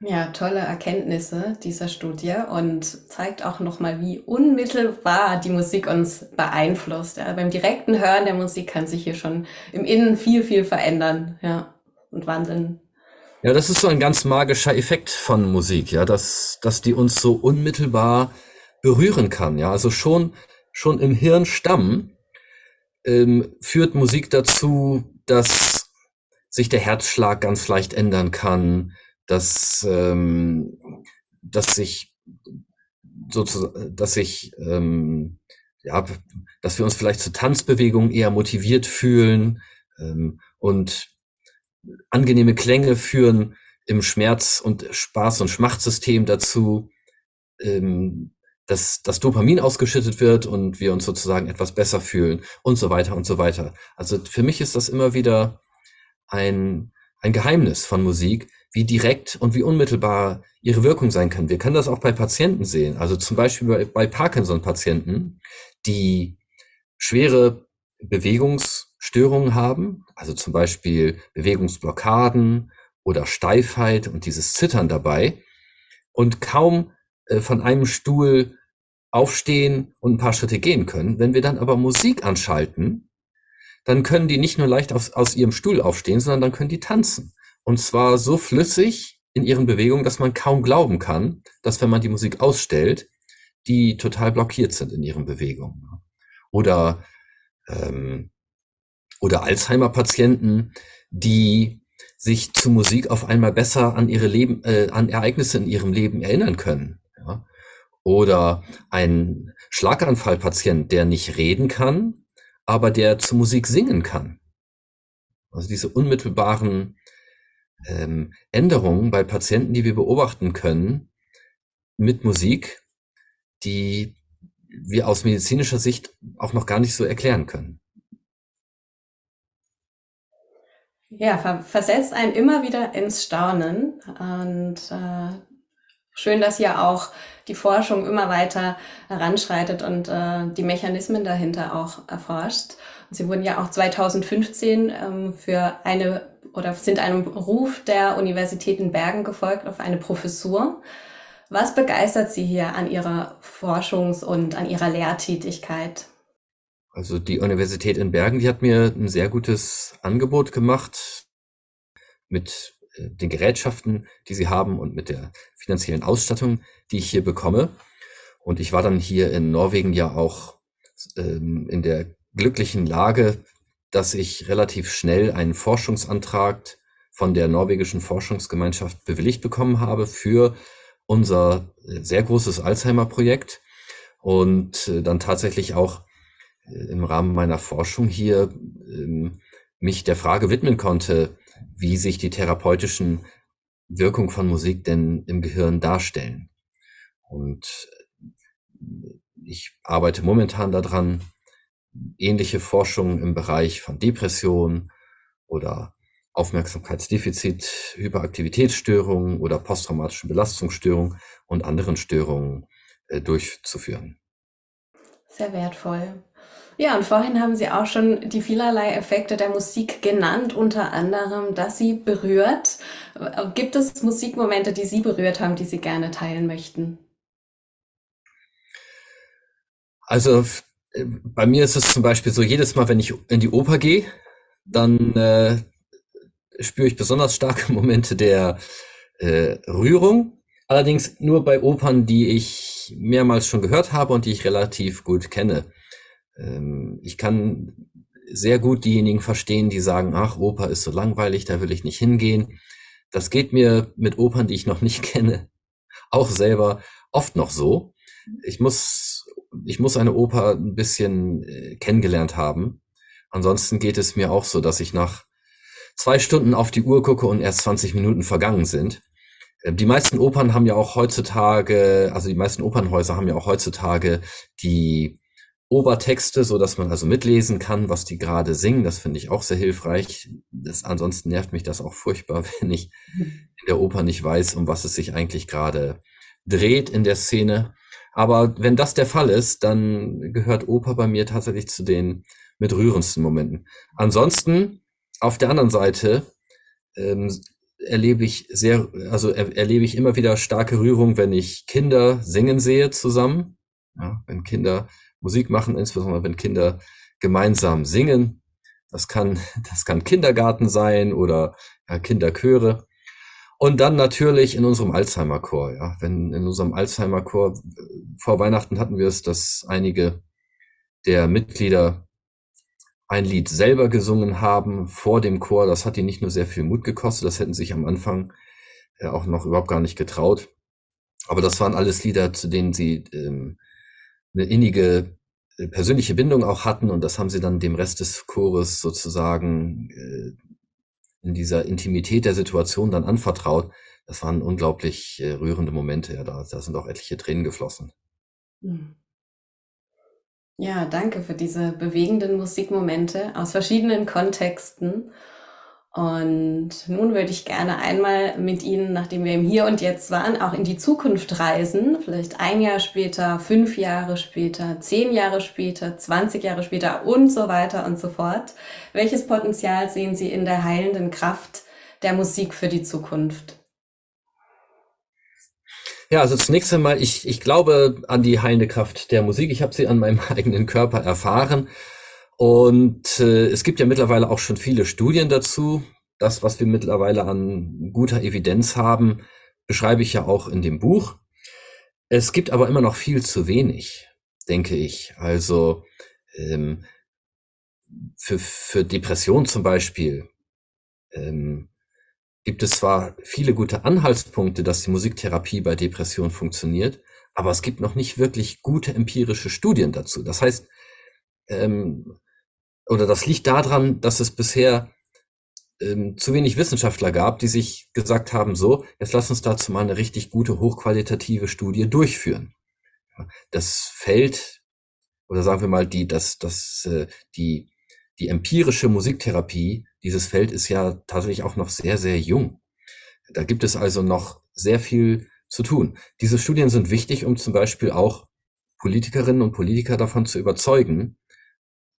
Ja, tolle Erkenntnisse dieser Studie und zeigt auch nochmal, wie unmittelbar die Musik uns beeinflusst. Ja, beim direkten Hören der Musik kann sich hier schon im Innen viel, viel verändern ja, und wandeln. Ja, das ist so ein ganz magischer Effekt von Musik, ja, dass, dass die uns so unmittelbar berühren kann. Ja, also schon schon im Hirnstamm ähm, führt Musik dazu, dass sich der Herzschlag ganz leicht ändern kann, dass, ähm, dass sich sozusagen, dass sich ähm, ja, dass wir uns vielleicht zu Tanzbewegungen eher motiviert fühlen ähm, und angenehme Klänge führen im Schmerz- und Spaß- und Schmachtsystem dazu, ähm, dass das Dopamin ausgeschüttet wird und wir uns sozusagen etwas besser fühlen und so weiter und so weiter. Also für mich ist das immer wieder ein, ein Geheimnis von Musik, wie direkt und wie unmittelbar ihre Wirkung sein kann. Wir können das auch bei Patienten sehen. Also zum Beispiel bei, bei Parkinson-Patienten, die schwere Bewegungsstörungen haben, also zum Beispiel Bewegungsblockaden oder Steifheit und dieses Zittern dabei und kaum äh, von einem Stuhl aufstehen und ein paar Schritte gehen können. Wenn wir dann aber Musik anschalten, dann können die nicht nur leicht aus, aus ihrem Stuhl aufstehen, sondern dann können die tanzen. Und zwar so flüssig in ihren Bewegungen, dass man kaum glauben kann, dass wenn man die Musik ausstellt, die total blockiert sind in ihren Bewegungen. Oder, ähm, oder Alzheimer-Patienten, die sich zu Musik auf einmal besser an ihre Leben, äh, an Ereignisse in ihrem Leben erinnern können. Ja? Oder ein Schlaganfallpatient, der nicht reden kann, aber der zu Musik singen kann. Also diese unmittelbaren ähm, Änderungen bei Patienten, die wir beobachten können mit Musik, die wir aus medizinischer Sicht auch noch gar nicht so erklären können. Ja, versetzt einen immer wieder ins Staunen und äh, schön, dass hier auch die Forschung immer weiter heranschreitet und äh, die Mechanismen dahinter auch erforscht. Sie wurden ja auch 2015 ähm, für eine oder sind einem Ruf der Universität in Bergen gefolgt auf eine Professur. Was begeistert Sie hier an Ihrer Forschungs- und an Ihrer Lehrtätigkeit? Also die Universität in Bergen, die hat mir ein sehr gutes Angebot gemacht mit äh, den Gerätschaften, die sie haben und mit der finanziellen Ausstattung, die ich hier bekomme. Und ich war dann hier in Norwegen ja auch ähm, in der glücklichen Lage, dass ich relativ schnell einen Forschungsantrag von der norwegischen Forschungsgemeinschaft bewilligt bekommen habe für unser äh, sehr großes Alzheimer-Projekt und äh, dann tatsächlich auch äh, im Rahmen meiner Forschung hier ähm, mich der Frage widmen konnte, wie sich die therapeutischen Wirkungen von Musik denn im Gehirn darstellen. Und ich arbeite momentan daran, ähnliche Forschung im Bereich von Depression oder Aufmerksamkeitsdefizit, Hyperaktivitätsstörungen oder posttraumatischen Belastungsstörungen und anderen Störungen äh, durchzuführen. Sehr wertvoll. Ja, und vorhin haben Sie auch schon die vielerlei Effekte der Musik genannt, unter anderem, dass sie berührt. Gibt es Musikmomente, die Sie berührt haben, die Sie gerne teilen möchten? Also äh, bei mir ist es zum Beispiel so, jedes Mal, wenn ich in die Oper gehe, dann äh, spüre ich besonders starke *laughs* Momente der äh, Rührung. Allerdings nur bei Opern, die ich mehrmals schon gehört habe und die ich relativ gut kenne. Ähm, ich kann sehr gut diejenigen verstehen, die sagen, ach, Oper ist so langweilig, da will ich nicht hingehen. Das geht mir mit Opern, die ich noch nicht *laughs* kenne, auch selber oft noch so. Ich muss, ich muss eine Oper ein bisschen äh, kennengelernt haben. Ansonsten geht es mir auch so, dass ich nach zwei Stunden auf die Uhr gucke und erst 20 Minuten vergangen sind. Äh, die meisten Opern haben ja auch heutzutage, also die meisten Opernhäuser haben ja auch heutzutage die Obertexte, so dass man also mitlesen kann, was die gerade singen. Das finde ich auch sehr hilfreich. Das, ansonsten nervt mich das auch furchtbar, *laughs* wenn ich in der Oper nicht weiß, um was es sich eigentlich gerade dreht in der Szene. Aber wenn das der Fall ist, dann gehört Oper bei mir tatsächlich zu den mit rührendsten Momenten. Ansonsten, auf der anderen Seite, ähm, erlebe ich sehr, also er, erlebe ich immer wieder starke Rührung, wenn ich Kinder singen sehe zusammen. Ja, wenn Kinder Musik machen, insbesondere wenn Kinder gemeinsam singen. Das kann, *laughs* das kann Kindergarten sein oder ja, Kinderchöre. Und dann natürlich in unserem Alzheimer-Chor. Ja, wenn in unserem Alzheimer-Chor vor Weihnachten hatten wir es, dass einige der Mitglieder ein Lied selber gesungen haben vor dem Chor. Das hat ihnen nicht nur sehr viel Mut gekostet, das hätten sich am Anfang äh, auch noch überhaupt gar nicht getraut. Aber das waren alles Lieder, zu denen sie ähm, eine innige äh, persönliche Bindung auch hatten und das haben sie dann dem Rest des Chores sozusagen äh, in dieser Intimität der Situation dann anvertraut. Das waren unglaublich äh, rührende Momente. Ja, da, da sind auch etliche Tränen geflossen. Hm. Ja, danke für diese bewegenden Musikmomente aus verschiedenen Kontexten. Und nun würde ich gerne einmal mit Ihnen, nachdem wir im Hier und Jetzt waren, auch in die Zukunft reisen. Vielleicht ein Jahr später, fünf Jahre später, zehn Jahre später, 20 Jahre später und so weiter und so fort. Welches Potenzial sehen Sie in der heilenden Kraft der Musik für die Zukunft? Ja, also zunächst einmal, ich, ich glaube an die heilende Kraft der Musik. Ich habe sie an meinem *laughs* eigenen Körper erfahren. Und äh, es gibt ja mittlerweile auch schon viele Studien dazu. Das, was wir mittlerweile an guter Evidenz haben, beschreibe ich ja auch in dem Buch. Es gibt aber immer noch viel zu wenig, denke ich. Also ähm, für, für Depression zum Beispiel ähm, gibt es zwar viele gute Anhaltspunkte, dass die Musiktherapie bei Depression funktioniert, aber es gibt noch nicht wirklich gute empirische Studien dazu. Das heißt, ähm, oder das liegt daran, dass es bisher ähm, zu wenig Wissenschaftler gab, die sich gesagt haben, so, jetzt lass uns dazu mal eine richtig gute, hochqualitative Studie durchführen. Das Feld, oder sagen wir mal, die, das, das, äh, die, die empirische Musiktherapie, dieses Feld ist ja tatsächlich auch noch sehr, sehr jung. Da gibt es also noch sehr viel zu tun. Diese Studien sind wichtig, um zum Beispiel auch Politikerinnen und Politiker davon zu überzeugen,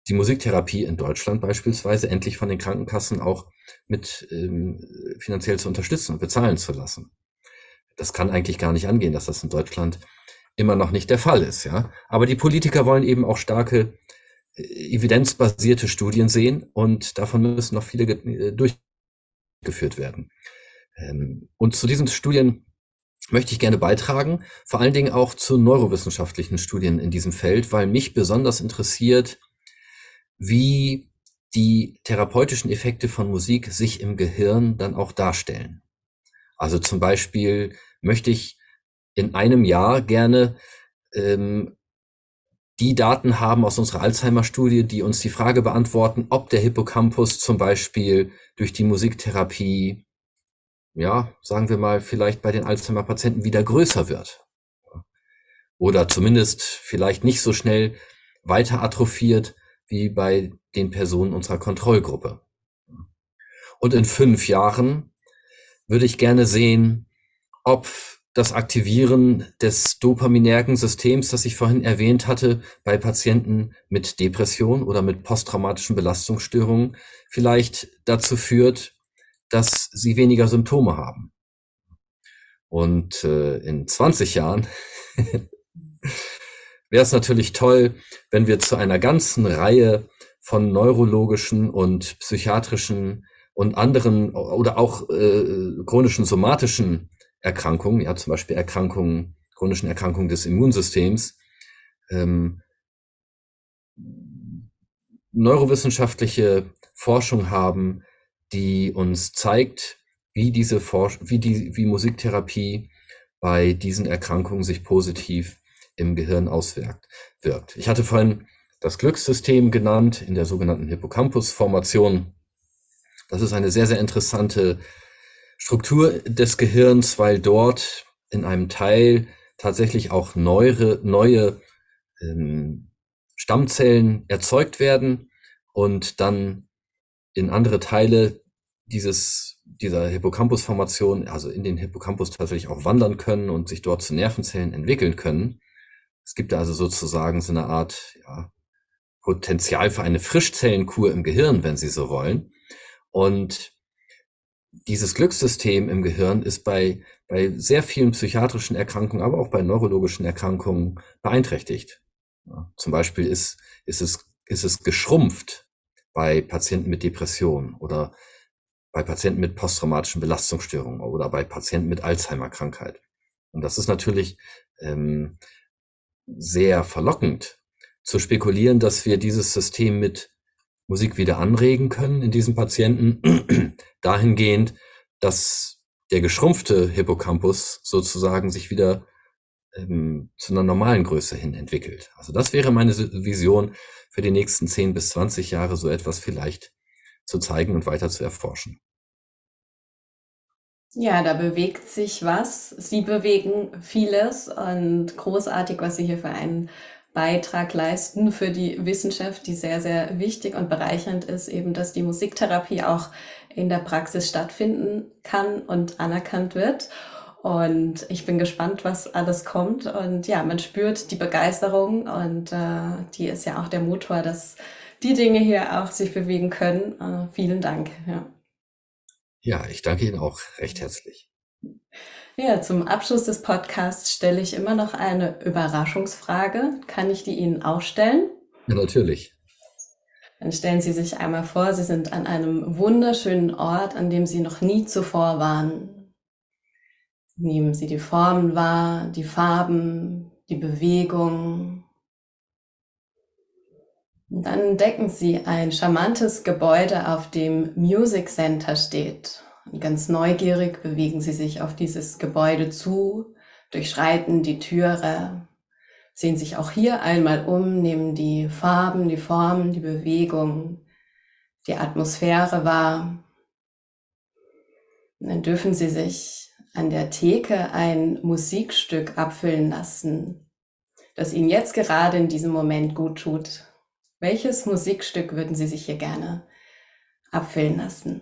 die Musiktherapie in Deutschland beispielsweise endlich von den Krankenkassen auch mit ähm, finanziell zu unterstützen und bezahlen zu lassen. Das kann eigentlich gar nicht angehen, dass das in Deutschland immer noch nicht der Fall ist, ja. Aber die Politiker wollen eben auch starke äh, evidenzbasierte Studien sehen und davon müssen noch viele äh, durchgeführt werden. Ähm, und zu diesen Studien möchte ich gerne beitragen, vor allen Dingen auch zu neurowissenschaftlichen Studien in diesem Feld, weil mich besonders interessiert, wie die therapeutischen Effekte von Musik sich im Gehirn dann auch darstellen. Also zum Beispiel möchte ich in einem Jahr gerne ähm, die Daten haben aus unserer Alzheimer-Studie, die uns die Frage beantworten, ob der Hippocampus zum Beispiel durch die Musiktherapie, ja, sagen wir mal, vielleicht bei den Alzheimer-Patienten wieder größer wird. Oder zumindest vielleicht nicht so schnell weiter atrophiert, wie bei den Personen unserer Kontrollgruppe. Und in fünf Jahren würde ich gerne sehen, ob das Aktivieren des dopaminergen Systems, das ich vorhin erwähnt hatte, bei Patienten mit Depression oder mit posttraumatischen Belastungsstörungen vielleicht dazu führt, dass sie weniger Symptome haben. Und äh, in 20 Jahren *laughs* wäre es natürlich toll, wenn wir zu einer ganzen Reihe von neurologischen und psychiatrischen und anderen oder auch äh, chronischen somatischen Erkrankungen, ja zum Beispiel Erkrankungen, chronischen Erkrankungen des Immunsystems, ähm, neurowissenschaftliche Forschung haben, die uns zeigt, wie diese Forsch wie die wie Musiktherapie bei diesen Erkrankungen sich positiv im Gehirn auswirkt. Wirkt. Ich hatte vorhin das Glückssystem genannt in der sogenannten Hippocampus-Formation. Das ist eine sehr, sehr interessante Struktur des Gehirns, weil dort in einem Teil tatsächlich auch neue, neue ähm, Stammzellen erzeugt werden und dann in andere Teile dieses, dieser Hippocampus-Formation, also in den Hippocampus tatsächlich auch wandern können und sich dort zu Nervenzellen entwickeln können. Es gibt also sozusagen so eine Art ja, Potenzial für eine Frischzellenkur im Gehirn, wenn Sie so wollen. Und dieses Glückssystem im Gehirn ist bei, bei sehr vielen psychiatrischen Erkrankungen, aber auch bei neurologischen Erkrankungen beeinträchtigt. Ja, zum Beispiel ist, ist, es, ist es geschrumpft bei Patienten mit Depressionen oder bei Patienten mit posttraumatischen Belastungsstörungen oder bei Patienten mit Alzheimer-Krankheit. Und das ist natürlich ähm, sehr verlockend zu spekulieren, dass wir dieses System mit Musik wieder anregen können in diesen Patienten, *clears throat* dahingehend, dass der geschrumpfte Hippocampus sozusagen sich wieder ähm, zu einer normalen Größe hin entwickelt. Also das wäre meine Vision für die nächsten 10 bis 20 Jahre, so etwas vielleicht zu zeigen und weiter zu erforschen. Ja, da bewegt sich was. Sie bewegen vieles und großartig, was Sie hier für einen Beitrag leisten für die Wissenschaft, die sehr, sehr wichtig und bereichernd ist, eben, dass die Musiktherapie auch in der Praxis stattfinden kann und anerkannt wird. Und ich bin gespannt, was alles kommt. Und ja, man spürt die Begeisterung und äh, die ist ja auch der Motor, dass die Dinge hier auch sich bewegen können. Äh, vielen Dank. Ja. Ja, ich danke Ihnen auch recht herzlich. Ja, zum Abschluss des Podcasts stelle ich immer noch eine Überraschungsfrage. Kann ich die Ihnen auch stellen? Ja, natürlich. Dann stellen Sie sich einmal vor, Sie sind an einem wunderschönen Ort, an dem Sie noch nie zuvor waren. Nehmen Sie die Formen wahr, die Farben, die Bewegung. Und dann entdecken Sie ein charmantes Gebäude, auf dem Music Center steht. Ganz neugierig bewegen sie sich auf dieses Gebäude zu, durchschreiten die Türe, sehen sich auch hier einmal um, nehmen die Farben, die Formen, die Bewegung, die Atmosphäre wahr. Und dann dürfen sie sich an der Theke ein Musikstück abfüllen lassen, das ihnen jetzt gerade in diesem Moment gut tut. Welches Musikstück würden Sie sich hier gerne abfüllen lassen?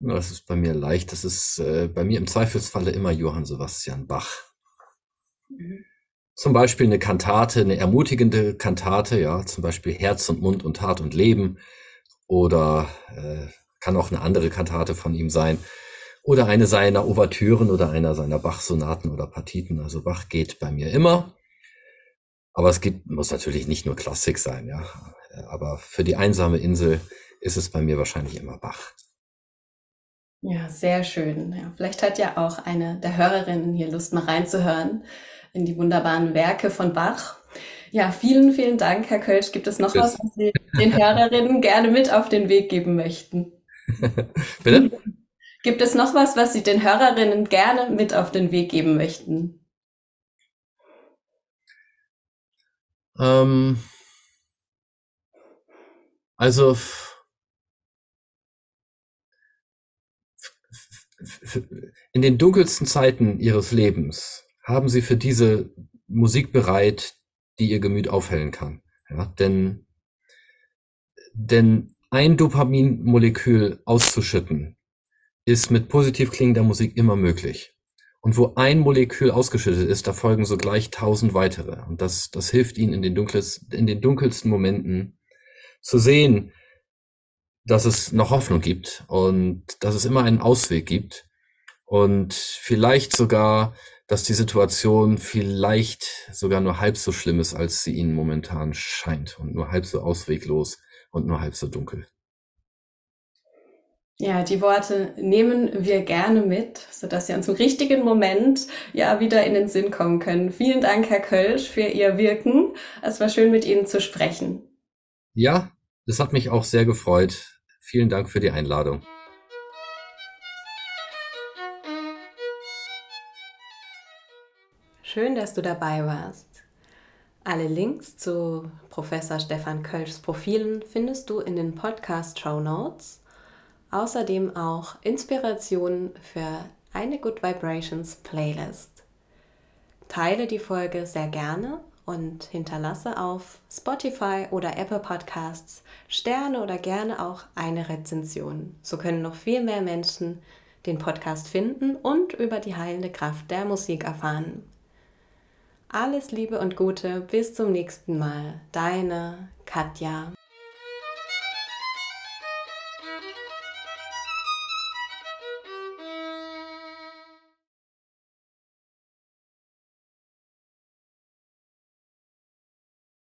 Das ist bei mir leicht. Das ist äh, bei mir im Zweifelsfalle immer Johann Sebastian Bach. Mhm. Zum Beispiel eine Kantate, eine ermutigende Kantate, ja, zum Beispiel Herz und Mund und Tat und Leben. Oder äh, kann auch eine andere Kantate von ihm sein. Oder eine seiner Ouvertüren oder einer seiner Bach-Sonaten oder Partiten. Also Bach geht bei mir immer. Aber es gibt, muss natürlich nicht nur Klassik sein, ja. Aber für die einsame Insel ist es bei mir wahrscheinlich immer Bach. Ja, sehr schön. Ja, vielleicht hat ja auch eine der Hörerinnen hier Lust, mal reinzuhören in die wunderbaren Werke von Bach. Ja, vielen, vielen Dank, Herr Kölsch. Gibt es noch Tschüss. was, was Sie den Hörerinnen gerne mit auf den Weg geben möchten? *laughs* Bitte? Gibt es noch was, was Sie den Hörerinnen gerne mit auf den Weg geben möchten? Ähm, also in den dunkelsten Zeiten ihres Lebens haben sie für diese Musik bereit, die ihr Gemüt aufhellen kann. Ja, denn, denn ein Dopaminmolekül auszuschütten ist mit positiv klingender Musik immer möglich. Und wo ein Molekül ausgeschüttet ist, da folgen sogleich tausend weitere. Und das, das hilft ihnen in den, dunkelsten, in den dunkelsten Momenten zu sehen, dass es noch Hoffnung gibt und dass es immer einen Ausweg gibt und vielleicht sogar, dass die Situation vielleicht sogar nur halb so schlimm ist, als sie ihnen momentan scheint und nur halb so ausweglos und nur halb so dunkel. Ja, die Worte nehmen wir gerne mit, sodass sie uns im richtigen Moment ja wieder in den Sinn kommen können. Vielen Dank, Herr Kölsch, für Ihr Wirken. Es war schön, mit Ihnen zu sprechen. Ja, das hat mich auch sehr gefreut. Vielen Dank für die Einladung. Schön, dass du dabei warst. Alle Links zu Professor Stefan Kölschs Profilen findest du in den Podcast Show Notes. Außerdem auch Inspirationen für eine Good Vibrations Playlist. Teile die Folge sehr gerne und hinterlasse auf Spotify oder Apple Podcasts Sterne oder gerne auch eine Rezension. So können noch viel mehr Menschen den Podcast finden und über die heilende Kraft der Musik erfahren. Alles Liebe und Gute, bis zum nächsten Mal. Deine Katja.